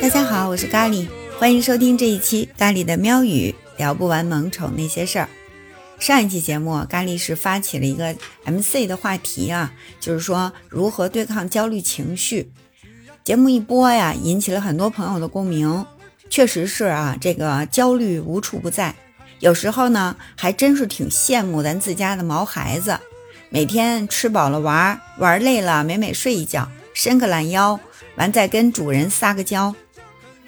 大家好，我是咖喱，欢迎收听这一期咖喱的喵语，聊不完萌宠那些事儿。上一期节目，咖喱是发起了一个 MC 的话题啊，就是说如何对抗焦虑情绪。节目一播呀，引起了很多朋友的共鸣。确实是啊，这个焦虑无处不在。有时候呢，还真是挺羡慕咱自家的毛孩子，每天吃饱了玩，玩累了美美睡一觉，伸个懒腰，完再跟主人撒个娇。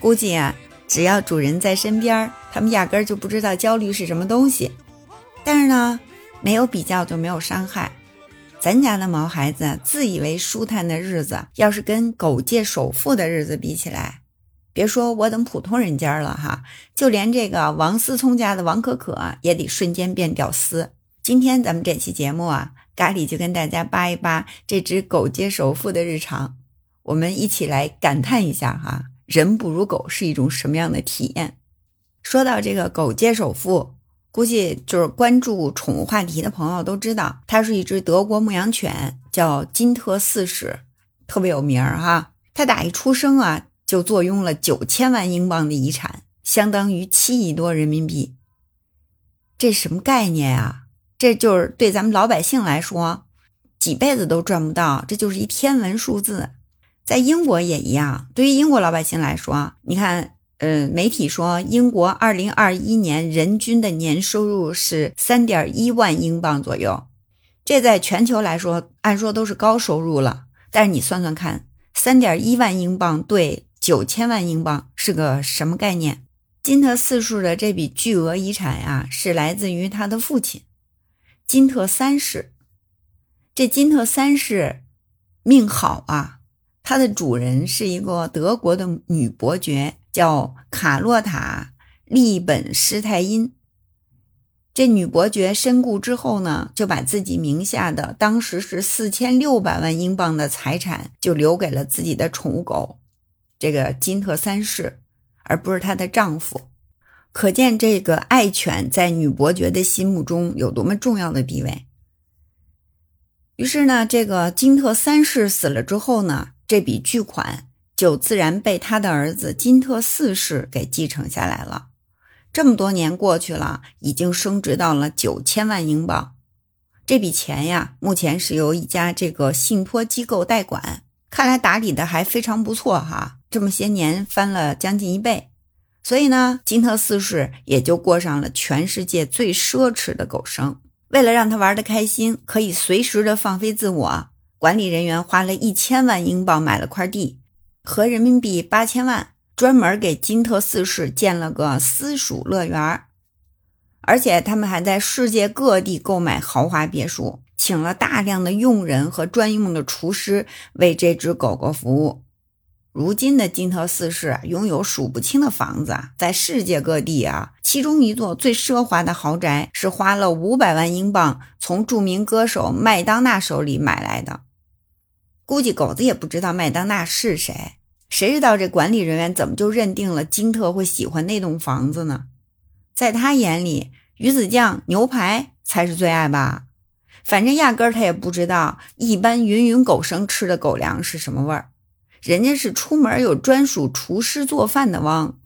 估计啊，只要主人在身边，他们压根儿就不知道焦虑是什么东西。但是呢，没有比较就没有伤害。咱家的毛孩子自以为舒坦的日子，要是跟狗界首富的日子比起来，别说我等普通人家了哈，就连这个王思聪家的王可可也得瞬间变屌丝。今天咱们这期节目啊，咖喱就跟大家扒一扒这只狗界首富的日常，我们一起来感叹一下哈，人不如狗是一种什么样的体验？说到这个狗界首富。估计就是关注宠物话题的朋友都知道，它是一只德国牧羊犬，叫金特四世，特别有名儿哈。它打一出生啊，就坐拥了九千万英镑的遗产，相当于七亿多人民币。这什么概念啊？这就是对咱们老百姓来说，几辈子都赚不到，这就是一天文数字。在英国也一样，对于英国老百姓来说，你看。呃，媒体说，英国二零二一年人均的年收入是三点一万英镑左右，这在全球来说，按说都是高收入了。但是你算算看，三点一万英镑对九千万英镑是个什么概念？金特四世的这笔巨额遗产呀，是来自于他的父亲金特三世。这金特三世命好啊，他的主人是一个德国的女伯爵。叫卡洛塔·利本施泰因。这女伯爵身故之后呢，就把自己名下的当时是四千六百万英镑的财产，就留给了自己的宠物狗，这个金特三世，而不是她的丈夫。可见这个爱犬在女伯爵的心目中有多么重要的地位。于是呢，这个金特三世死了之后呢，这笔巨款。就自然被他的儿子金特四世给继承下来了。这么多年过去了，已经升值到了九千万英镑。这笔钱呀，目前是由一家这个信托机构代管，看来打理的还非常不错哈。这么些年翻了将近一倍，所以呢，金特四世也就过上了全世界最奢侈的狗生。为了让他玩得开心，可以随时的放飞自我，管理人员花了一千万英镑买了块地。合人民币八千万，专门给金特四世建了个私属乐园，而且他们还在世界各地购买豪华别墅，请了大量的佣人和专用的厨师为这只狗狗服务。如今的金特四世拥有数不清的房子，在世界各地啊，其中一座最奢华的豪宅是花了五百万英镑从著名歌手麦当娜手里买来的。估计狗子也不知道麦当娜是谁，谁知道这管理人员怎么就认定了金特会喜欢那栋房子呢？在他眼里，鱼子酱、牛排才是最爱吧？反正压根儿他也不知道一般芸芸狗生吃的狗粮是什么味儿。人家是出门有专属厨师做饭的汪，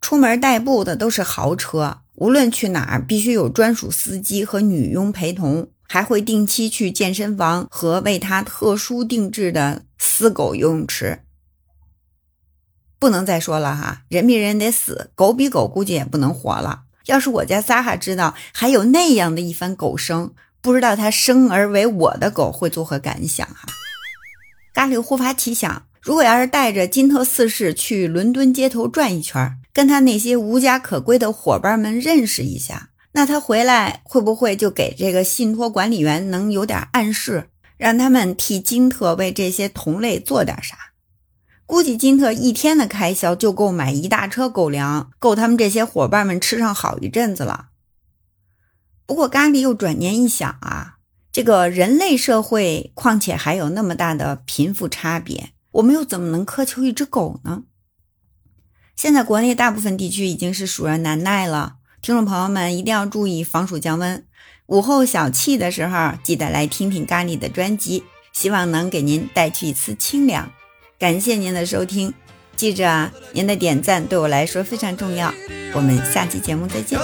出门代步的都是豪车，无论去哪儿必须有专属司机和女佣陪同。还会定期去健身房和为他特殊定制的私狗游泳池。不能再说了哈，人比人得死，狗比狗估计也不能活了。要是我家萨哈知道还有那样的一番狗生，不知道他生而为我的狗会作何感想哈？咖喱忽发奇想，如果要是带着金特四世去伦敦街头转一圈，跟他那些无家可归的伙伴们认识一下。那他回来会不会就给这个信托管理员能有点暗示，让他们替金特为这些同类做点啥？估计金特一天的开销就够买一大车狗粮，够他们这些伙伴们吃上好一阵子了。不过咖喱又转念一想啊，这个人类社会，况且还有那么大的贫富差别，我们又怎么能苛求一只狗呢？现在国内大部分地区已经是暑热难耐了。听众朋友们一定要注意防暑降温。午后小憩的时候，记得来听听咖喱的专辑，希望能给您带去一丝清凉。感谢您的收听，记着啊，您的点赞对我来说非常重要。我们下期节目再见。